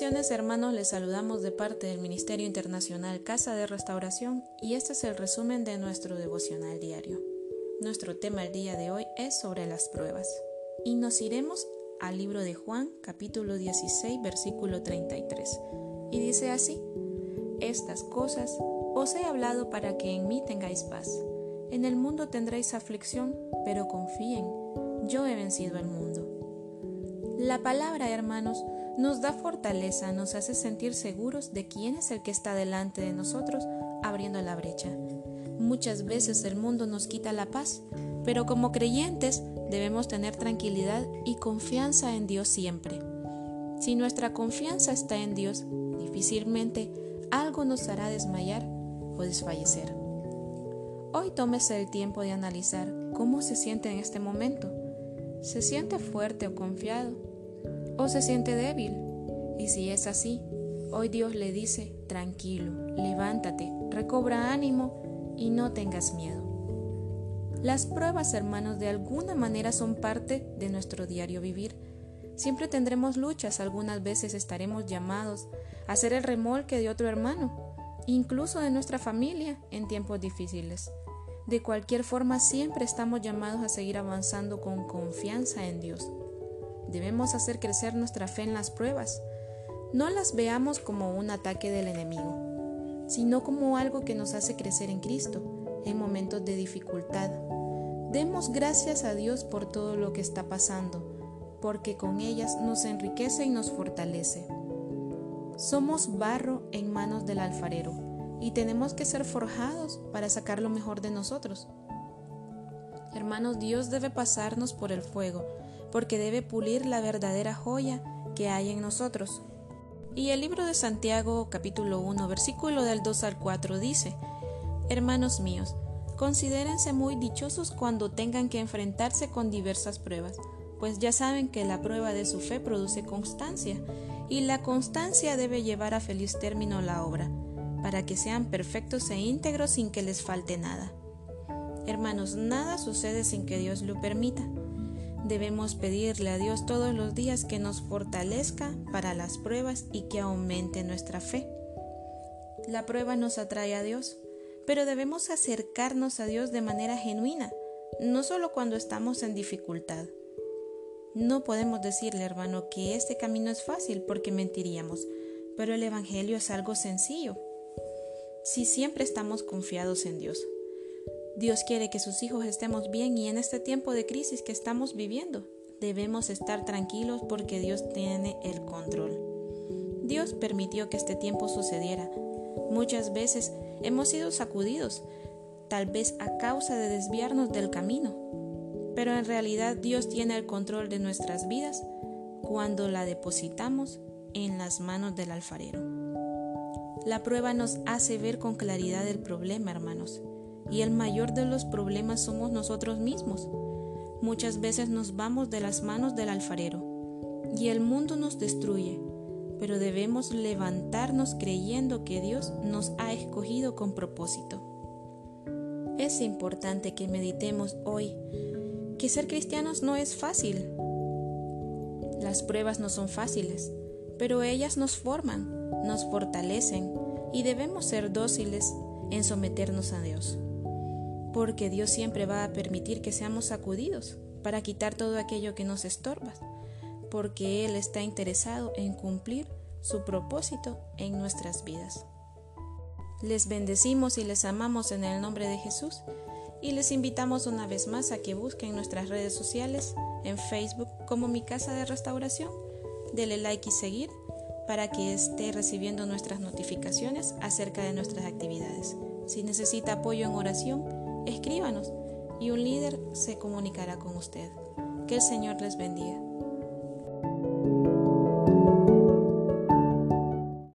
Hermanos, les saludamos de parte del Ministerio Internacional Casa de Restauración y este es el resumen de nuestro devocional diario. Nuestro tema el día de hoy es sobre las pruebas y nos iremos al libro de Juan capítulo 16 versículo 33 y dice así, Estas cosas os he hablado para que en mí tengáis paz. En el mundo tendréis aflicción, pero confíen, yo he vencido al mundo. La palabra, hermanos, nos da fortaleza, nos hace sentir seguros de quién es el que está delante de nosotros abriendo la brecha. Muchas veces el mundo nos quita la paz, pero como creyentes debemos tener tranquilidad y confianza en Dios siempre. Si nuestra confianza está en Dios, difícilmente algo nos hará desmayar o desfallecer. Hoy tómese el tiempo de analizar cómo se siente en este momento. ¿Se siente fuerte o confiado? O se siente débil. Y si es así, hoy Dios le dice, tranquilo, levántate, recobra ánimo y no tengas miedo. Las pruebas, hermanos, de alguna manera son parte de nuestro diario vivir. Siempre tendremos luchas, algunas veces estaremos llamados a ser el remolque de otro hermano, incluso de nuestra familia en tiempos difíciles. De cualquier forma, siempre estamos llamados a seguir avanzando con confianza en Dios. Debemos hacer crecer nuestra fe en las pruebas. No las veamos como un ataque del enemigo, sino como algo que nos hace crecer en Cristo en momentos de dificultad. Demos gracias a Dios por todo lo que está pasando, porque con ellas nos enriquece y nos fortalece. Somos barro en manos del alfarero y tenemos que ser forjados para sacar lo mejor de nosotros. Hermanos, Dios debe pasarnos por el fuego porque debe pulir la verdadera joya que hay en nosotros. Y el libro de Santiago capítulo 1 versículo del 2 al 4 dice, Hermanos míos, considérense muy dichosos cuando tengan que enfrentarse con diversas pruebas, pues ya saben que la prueba de su fe produce constancia, y la constancia debe llevar a feliz término la obra, para que sean perfectos e íntegros sin que les falte nada. Hermanos, nada sucede sin que Dios lo permita. Debemos pedirle a Dios todos los días que nos fortalezca para las pruebas y que aumente nuestra fe. La prueba nos atrae a Dios, pero debemos acercarnos a Dios de manera genuina, no solo cuando estamos en dificultad. No podemos decirle, hermano, que este camino es fácil porque mentiríamos, pero el Evangelio es algo sencillo. Si siempre estamos confiados en Dios, Dios quiere que sus hijos estemos bien y en este tiempo de crisis que estamos viviendo debemos estar tranquilos porque Dios tiene el control. Dios permitió que este tiempo sucediera. Muchas veces hemos sido sacudidos, tal vez a causa de desviarnos del camino, pero en realidad Dios tiene el control de nuestras vidas cuando la depositamos en las manos del alfarero. La prueba nos hace ver con claridad el problema, hermanos y el mayor de los problemas somos nosotros mismos. Muchas veces nos vamos de las manos del alfarero y el mundo nos destruye, pero debemos levantarnos creyendo que Dios nos ha escogido con propósito. Es importante que meditemos hoy que ser cristianos no es fácil. Las pruebas no son fáciles, pero ellas nos forman, nos fortalecen y debemos ser dóciles en someternos a Dios porque Dios siempre va a permitir que seamos sacudidos para quitar todo aquello que nos estorba, porque Él está interesado en cumplir su propósito en nuestras vidas. Les bendecimos y les amamos en el nombre de Jesús y les invitamos una vez más a que busquen nuestras redes sociales en Facebook como Mi Casa de Restauración. Dele like y seguir para que esté recibiendo nuestras notificaciones acerca de nuestras actividades. Si necesita apoyo en oración, escríbanos y un líder se comunicará con usted. Que el Señor les bendiga.